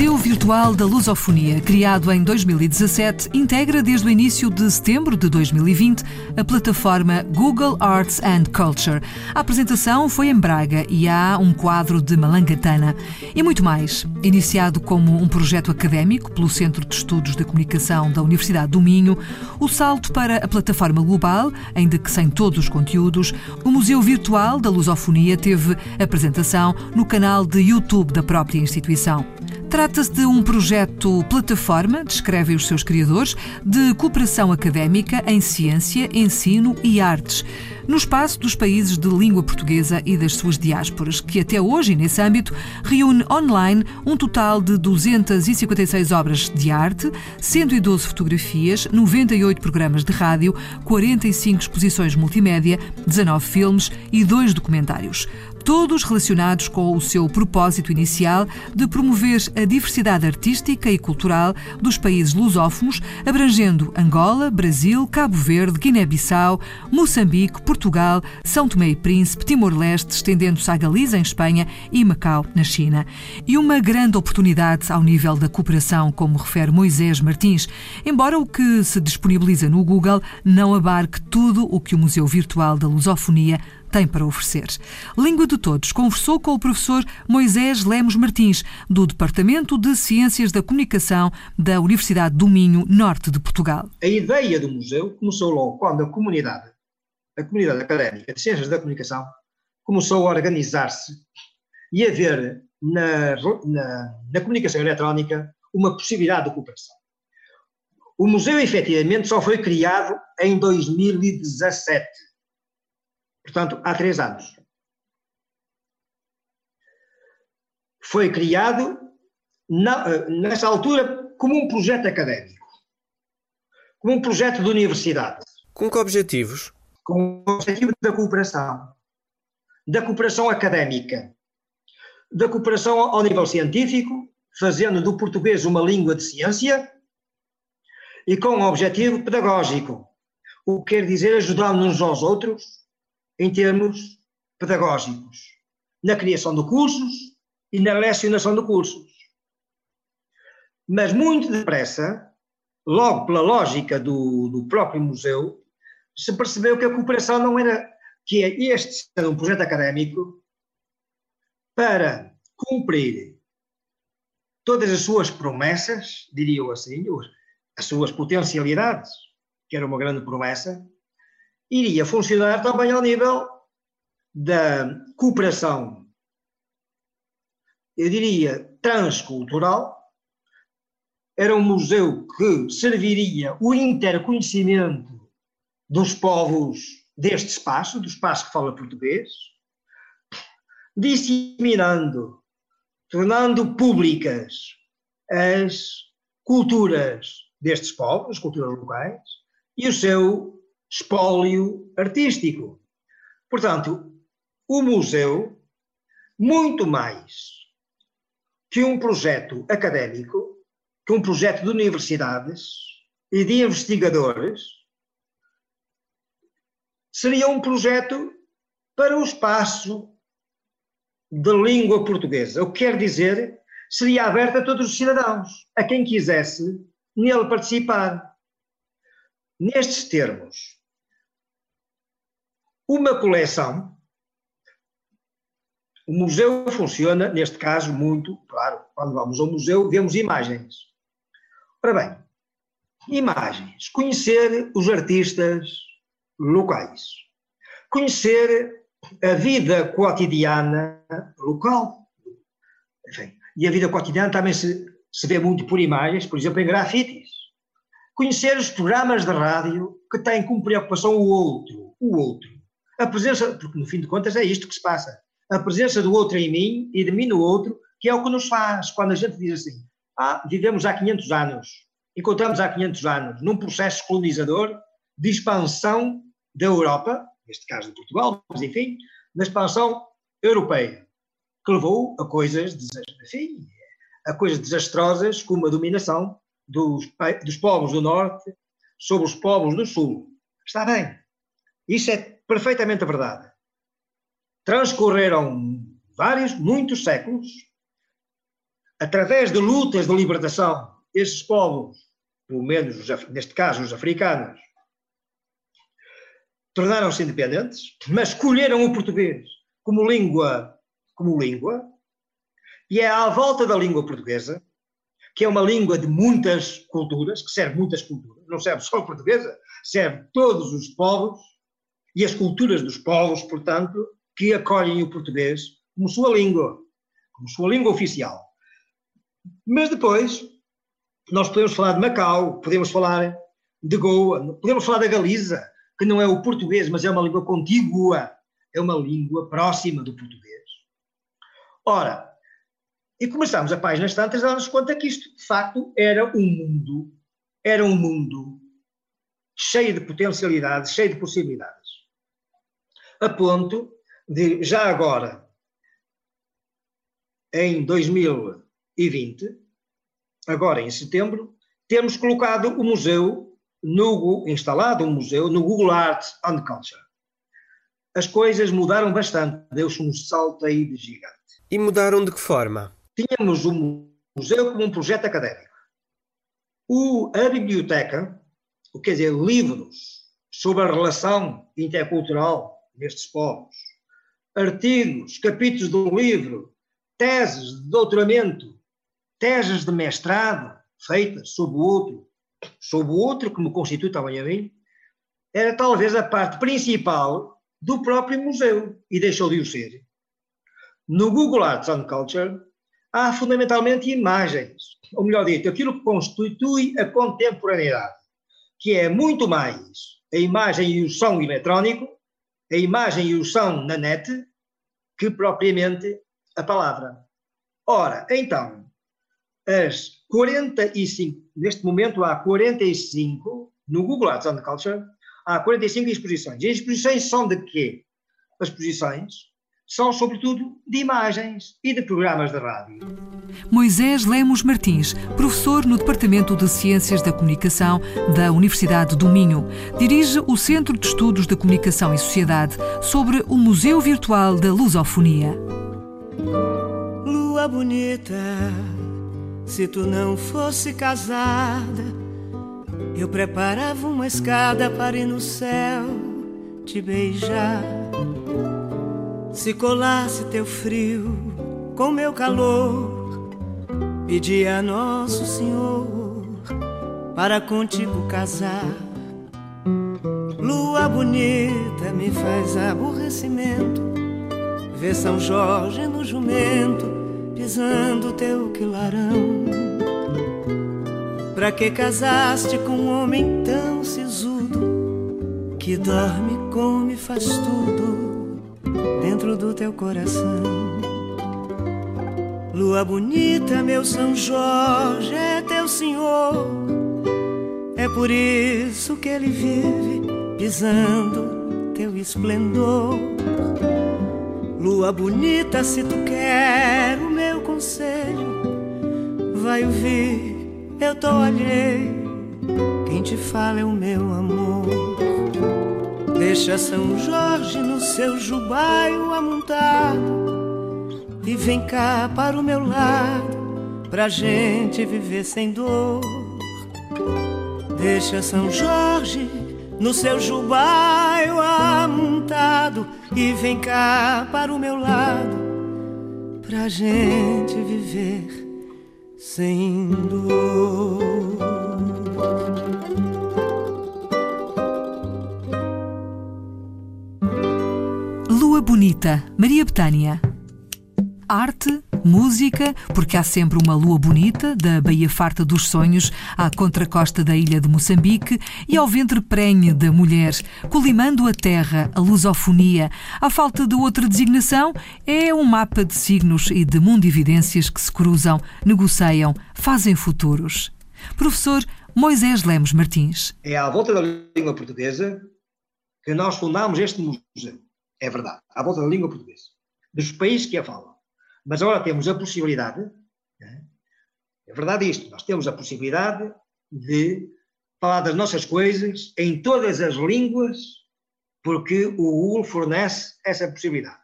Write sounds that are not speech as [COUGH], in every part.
Museu Virtual da Lusofonia, criado em 2017, integra desde o início de setembro de 2020 a plataforma Google Arts and Culture. A apresentação foi em Braga e há um quadro de Malangatana. E muito mais. Iniciado como um projeto académico pelo Centro de Estudos de Comunicação da Universidade do Minho, o salto para a plataforma global, ainda que sem todos os conteúdos, o Museu Virtual da Lusofonia teve apresentação no canal de YouTube da própria instituição. Trata-se de um projeto plataforma, descrevem os seus criadores, de cooperação académica em ciência, ensino e artes, no espaço dos países de língua portuguesa e das suas diásporas, que até hoje, nesse âmbito, reúne online um total de 256 obras de arte, 112 fotografias, 98 programas de rádio, 45 exposições multimédia, 19 filmes e dois documentários todos relacionados com o seu propósito inicial de promover a diversidade artística e cultural dos países lusófonos, abrangendo Angola, Brasil, Cabo Verde, Guiné-Bissau, Moçambique, Portugal, São Tomé e Príncipe, Timor-Leste, estendendo-se à Galiza, em Espanha, e Macau, na China. E uma grande oportunidade ao nível da cooperação, como refere Moisés Martins, embora o que se disponibiliza no Google não abarque tudo o que o Museu Virtual da Lusofonia tem para oferecer. Língua de Todos conversou com o professor Moisés Lemos Martins, do Departamento de Ciências da Comunicação da Universidade do Minho, norte de Portugal. A ideia do museu começou logo quando a comunidade, a comunidade académica de Ciências da Comunicação, começou a organizar-se e a ver na, na, na comunicação eletrónica uma possibilidade de cooperação. O museu, efetivamente, só foi criado em 2017 portanto, há três anos. Foi criado, na, nessa altura, como um projeto académico, como um projeto de universidade. Com que objetivos? Com o objetivo da cooperação, da cooperação académica, da cooperação ao nível científico, fazendo do português uma língua de ciência e com o objetivo pedagógico, o que quer dizer ajudar uns aos outros em termos pedagógicos, na criação de cursos e na lecionação de cursos. Mas muito depressa, logo pela lógica do, do próprio museu, se percebeu que a cooperação não era, que este era um projeto académico para cumprir todas as suas promessas, diria eu assim, as suas potencialidades, que era uma grande promessa, iria funcionar também ao nível da cooperação, eu diria, transcultural. Era um museu que serviria o interconhecimento dos povos deste espaço, do espaço que fala português, disseminando, tornando públicas as culturas destes povos, as culturas locais, e o seu espólio artístico. Portanto, o museu, muito mais que um projeto académico, que um projeto de universidades e de investigadores, seria um projeto para o espaço de língua portuguesa. O que quer dizer, seria aberto a todos os cidadãos, a quem quisesse nele participar. Nestes termos, uma coleção. O museu funciona, neste caso, muito, claro, quando vamos ao museu, vemos imagens. Ora bem, imagens. Conhecer os artistas locais. Conhecer a vida cotidiana local. Enfim, e a vida cotidiana também se, se vê muito por imagens, por exemplo, em grafites. Conhecer os programas de rádio que têm como preocupação o outro, o outro. A presença, porque no fim de contas é isto que se passa, a presença do outro em mim e de mim no outro, que é o que nos faz quando a gente diz assim, ah, vivemos há 500 anos, encontramos há 500 anos num processo colonizador de expansão da Europa, neste caso de Portugal, mas enfim, na expansão europeia, que levou a coisas, enfim, a coisas desastrosas como a dominação dos, dos povos do Norte sobre os povos do Sul. Está bem. Isso é perfeitamente verdade. Transcorreram vários, muitos séculos, através de lutas de libertação, esses povos, pelo menos neste caso os africanos, tornaram-se independentes, mas escolheram o português como língua, como língua, e é à volta da língua portuguesa, que é uma língua de muitas culturas, que serve muitas culturas, não serve só a portuguesa, serve todos os povos e as culturas dos povos, portanto, que acolhem o português como sua língua, como sua língua oficial. Mas depois, nós podemos falar de Macau, podemos falar de Goa, podemos falar da Galiza, que não é o português, mas é uma língua contígua, é uma língua próxima do português. Ora, e começamos a páginas tantas a dar-nos conta que isto, de facto, era um mundo, era um mundo cheio de potencialidades, cheio de possibilidades. A ponto de, já agora, em 2020, agora em setembro, temos colocado o museu no, instalado um museu no Google Arts and Culture. As coisas mudaram bastante, deu-se um salto aí de gigante. E mudaram de que forma? Tínhamos o um museu como um projeto académico. O, a biblioteca, o quer dizer, livros sobre a relação intercultural nestes povos, artigos, capítulos do livro, teses de doutoramento, teses de mestrado feitas sobre o outro, sobre o outro, que me constitui também a mim, era talvez a parte principal do próprio museu, e deixou de o ser. No Google Arts and Culture há fundamentalmente imagens, ou melhor dito, aquilo que constitui a contemporaneidade, que é muito mais a imagem e o som eletrónico, a imagem e o som na net, que propriamente a palavra. Ora, então, as 45, neste momento há 45, no Google Arts and Culture, há 45 exposições. E as exposições são de quê? As exposições são, sobretudo, de imagens e de programas de rádio. Moisés Lemos Martins, professor no Departamento de Ciências da Comunicação da Universidade do Minho, dirige o Centro de Estudos da Comunicação e Sociedade sobre o Museu Virtual da Lusofonia. Lua bonita se tu não fosse casada, eu preparava uma escada para ir no céu te beijar. Se colasse teu frio com meu calor, pedia a Nosso Senhor para contigo casar. Lua bonita me faz aborrecimento, ver São Jorge no jumento pisando teu quilarão. Pra que casaste com um homem tão sisudo que dorme, come, faz tudo dentro do teu coração? Lua bonita, meu São Jorge é teu senhor. É por isso que ele vive pisando teu esplendor. Lua bonita, se tu quer o meu conselho, vai ouvir, eu tô alheio. Quem te fala é o meu amor. Deixa São Jorge no seu jubaio amontado e vem cá para o meu lado, pra gente viver sem dor. Deixa São Jorge no seu jubaio amontado e vem cá para o meu lado pra gente viver sem dor. Lua Bonita, Maria Betânia. Arte música, porque há sempre uma lua bonita, da Baía Farta dos Sonhos à contracosta da ilha de Moçambique e ao ventre prenhe da mulher, colimando a terra, a lusofonia. A falta de outra designação é um mapa de signos e de mundividências que se cruzam, negociam, fazem futuros. Professor Moisés Lemos Martins. É à volta da língua portuguesa que nós fundámos este museu. É verdade, à volta da língua portuguesa. Dos países que a falam. Mas agora temos a possibilidade, né? é verdade isto, nós temos a possibilidade de falar das nossas coisas em todas as línguas, porque o Google fornece essa possibilidade.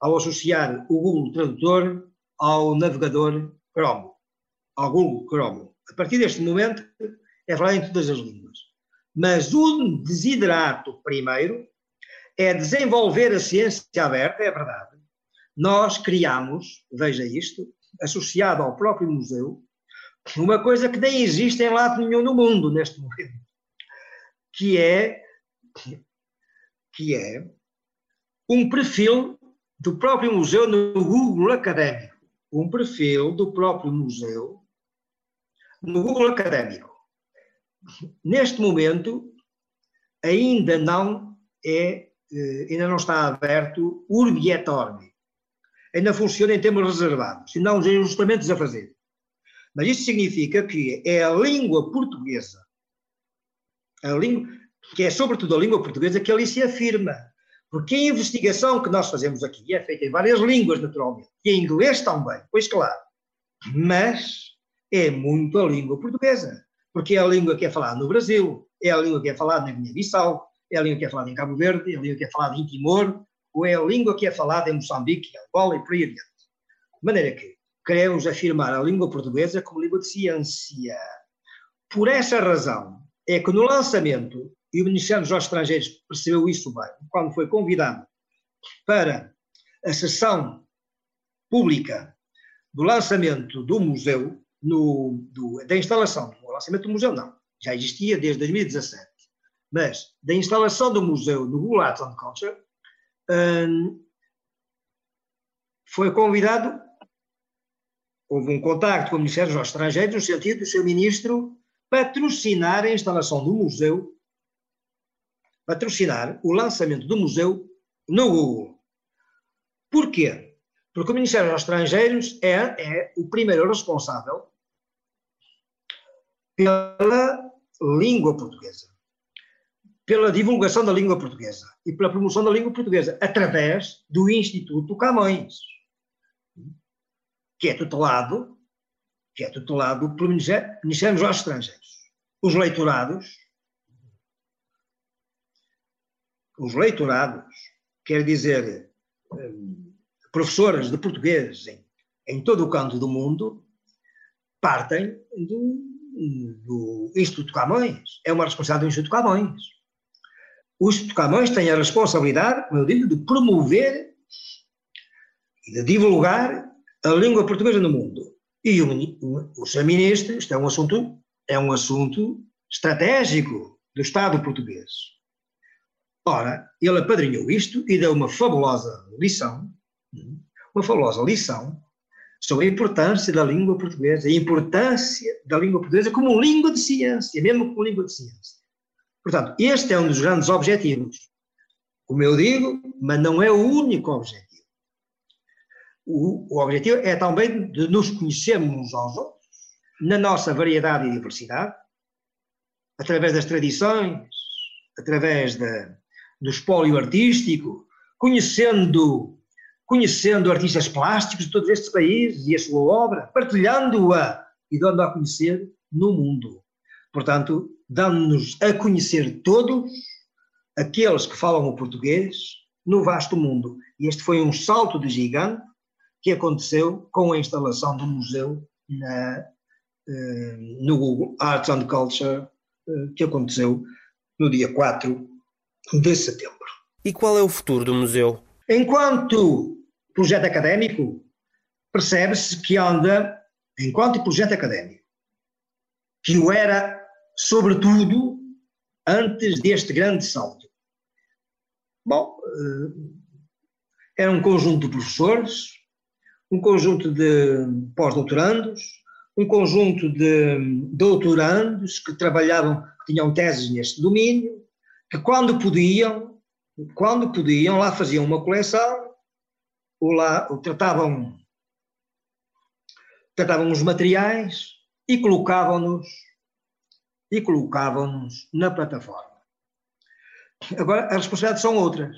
Ao associar o Google Tradutor ao navegador Chrome, ao Google Chrome. A partir deste momento, é falar em todas as línguas. Mas o desiderato primeiro é desenvolver a ciência aberta, é verdade. Nós criamos, veja isto, associado ao próprio museu, uma coisa que nem existe em lado nenhum no mundo neste momento, que é que é um perfil do próprio museu no Google Académico, um perfil do próprio museu no Google Académico. Neste momento ainda não é ainda não está aberto urbi et orbi. Ainda funciona em termos reservados, e não os ajustamentos a fazer. Mas isso significa que é a língua portuguesa, a língua, que é sobretudo a língua portuguesa que ali se afirma. Porque a investigação que nós fazemos aqui é feita em várias línguas, naturalmente, e em inglês também, pois claro. Mas é muito a língua portuguesa, porque é a língua que é falada no Brasil, é a língua que é falada na Guiné-Bissau, é a língua que é falada em Cabo Verde, é a língua que é falada em Timor, ou é a língua que é falada em Moçambique, Angola e por aí adiante. De maneira que queremos afirmar a língua portuguesa como língua de ciência. Por essa razão é que no lançamento, e o Ministério dos Estrangeiros percebeu isso bem, quando foi convidado para a sessão pública do lançamento do museu, no, do, da instalação, o lançamento do museu não, já existia desde 2017, mas da instalação do museu Google Arts and Culture, hum, foi convidado houve um contacto com o Ministério dos Estrangeiros no sentido do seu ministro patrocinar a instalação do museu, patrocinar o lançamento do museu no Google. Porquê? Porque o Ministério dos Estrangeiros é, é o primeiro responsável pela língua portuguesa, pela divulgação da língua portuguesa e pela promoção da língua portuguesa através do Instituto Camões que é tutelado, que é tutelado pelo Ministério, dos Estrangeiros. Os leitorados, os leitorados, quer dizer, hum, professoras de português em, em todo o canto do mundo, partem do, do Instituto Camões. É uma responsabilidade do Instituto Camões. O Instituto Camões tem a responsabilidade, como eu digo, de promover e de divulgar a língua portuguesa no mundo. E o, o, ministro, isto é um assunto, é um assunto estratégico do Estado português. Ora, ele apadrinhou isto e deu uma fabulosa lição, uma fabulosa lição sobre a importância da língua portuguesa, a importância da língua portuguesa como língua de ciência, mesmo como língua de ciência. Portanto, este é um dos grandes objetivos. Como eu digo, mas não é o único objetivo o, o objetivo é também de nos conhecermos aos outros, na nossa variedade e diversidade, através das tradições, através de, do espólio artístico, conhecendo, conhecendo artistas plásticos de todos estes países e a sua obra, partilhando-a e dando-a a conhecer no mundo. Portanto, dando-nos a conhecer todos aqueles que falam o português no vasto mundo. E este foi um salto de gigante que aconteceu com a instalação do museu na, eh, no Google Arts and Culture, eh, que aconteceu no dia 4 de setembro. E qual é o futuro do museu? Enquanto projeto académico, percebe-se que anda, enquanto projeto académico, que o era, sobretudo, antes deste grande salto. Bom, eh, era um conjunto de professores, um conjunto de pós-doutorandos, um conjunto de doutorandos que trabalhavam, que tinham teses neste domínio, que quando podiam, quando podiam, lá faziam uma coleção, ou lá ou tratavam, tratavam os materiais e colocavam-nos e colocavam-nos na plataforma. Agora, as responsabilidades são outras,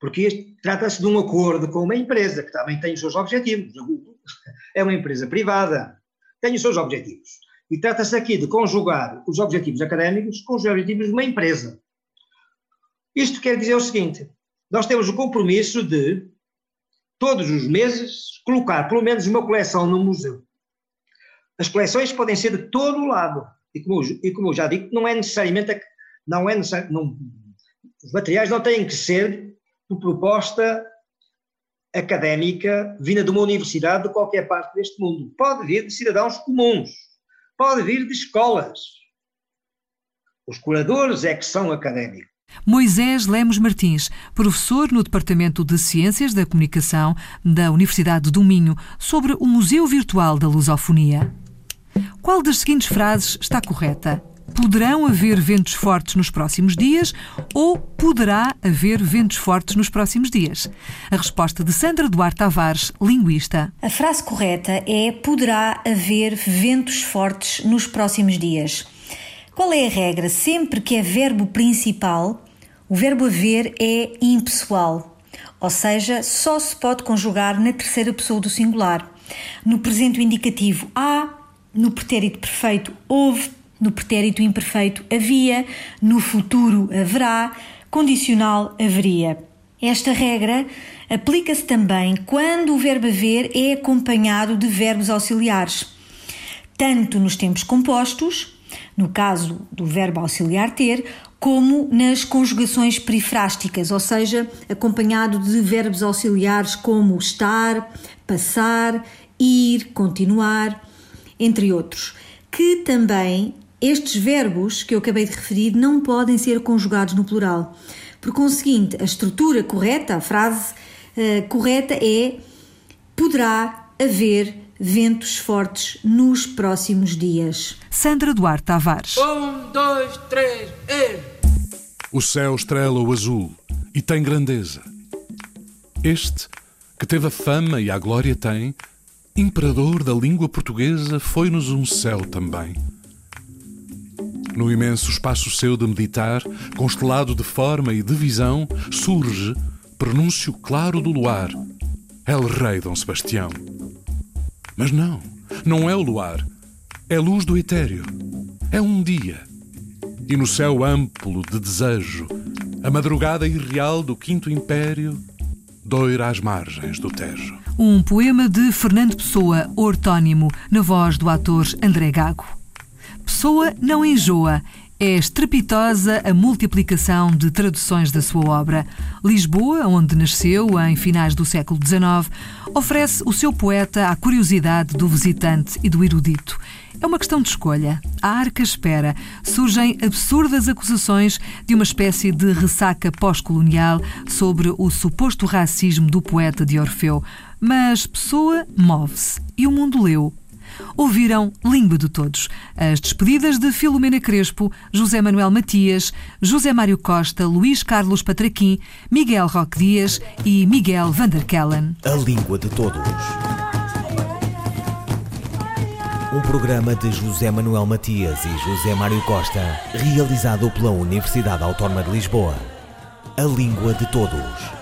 porque trata-se de um acordo com uma empresa que também tem os seus objetivos. [LAUGHS] É uma empresa privada, tem os seus objetivos. E trata-se aqui de conjugar os objetivos académicos com os objetivos de uma empresa. Isto quer dizer o seguinte: nós temos o compromisso de, todos os meses, colocar pelo menos uma coleção no museu. As coleções podem ser de todo o lado. E como, eu, e como eu já digo, não é necessariamente. Não é necessário, não, os materiais não têm que ser de proposta académica vinda de uma universidade de qualquer parte deste mundo. Pode vir de cidadãos comuns pode vir de escolas. Os curadores é que são académicos. Moisés Lemos Martins, professor no Departamento de Ciências da Comunicação da Universidade do Minho, sobre o Museu Virtual da Lusofonia. Qual das seguintes frases está correta? Poderão haver ventos fortes nos próximos dias ou poderá haver ventos fortes nos próximos dias? A resposta de Sandra Duarte Tavares, linguista. A frase correta é poderá haver ventos fortes nos próximos dias. Qual é a regra? Sempre que é verbo principal, o verbo haver é impessoal, ou seja, só se pode conjugar na terceira pessoa do singular. No presente indicativo há, no pretérito perfeito houve, no pretérito imperfeito havia, no futuro haverá, condicional haveria. Esta regra aplica-se também quando o verbo haver é acompanhado de verbos auxiliares, tanto nos tempos compostos, no caso do verbo auxiliar ter, como nas conjugações perifrásticas, ou seja, acompanhado de verbos auxiliares como estar, passar, ir, continuar, entre outros, que também estes verbos que eu acabei de referir não podem ser conjugados no plural. Por conseguinte, a estrutura correta, a frase uh, correta é: poderá haver ventos fortes nos próximos dias. Sandra Duarte Tavares. Um, dois, três, e... O céu estrela o azul e tem grandeza. Este, que teve a fama e a glória tem, imperador da língua portuguesa, foi-nos um céu também no imenso espaço seu de meditar, constelado de forma e de visão, surge, pronúncio claro do luar, El Rei Dom Sebastião. Mas não, não é o luar, é luz do etéreo, é um dia. E no céu amplo de desejo, a madrugada irreal do Quinto Império doira às margens do Tejo. Um poema de Fernando Pessoa, ortónimo, na voz do ator André Gago. Pessoa não enjoa. É estrepitosa a multiplicação de traduções da sua obra. Lisboa, onde nasceu em finais do século XIX, oferece o seu poeta à curiosidade do visitante e do erudito. É uma questão de escolha. A arca espera. Surgem absurdas acusações de uma espécie de ressaca pós-colonial sobre o suposto racismo do poeta de Orfeu. Mas Pessoa move-se e o mundo leu ouviram Língua de Todos, as despedidas de Filomena Crespo, José Manuel Matias, José Mário Costa, Luís Carlos Patraquim, Miguel Roque Dias e Miguel Vanderkellen. A Língua de Todos. Um programa de José Manuel Matias e José Mário Costa, realizado pela Universidade Autónoma de Lisboa. A Língua de Todos.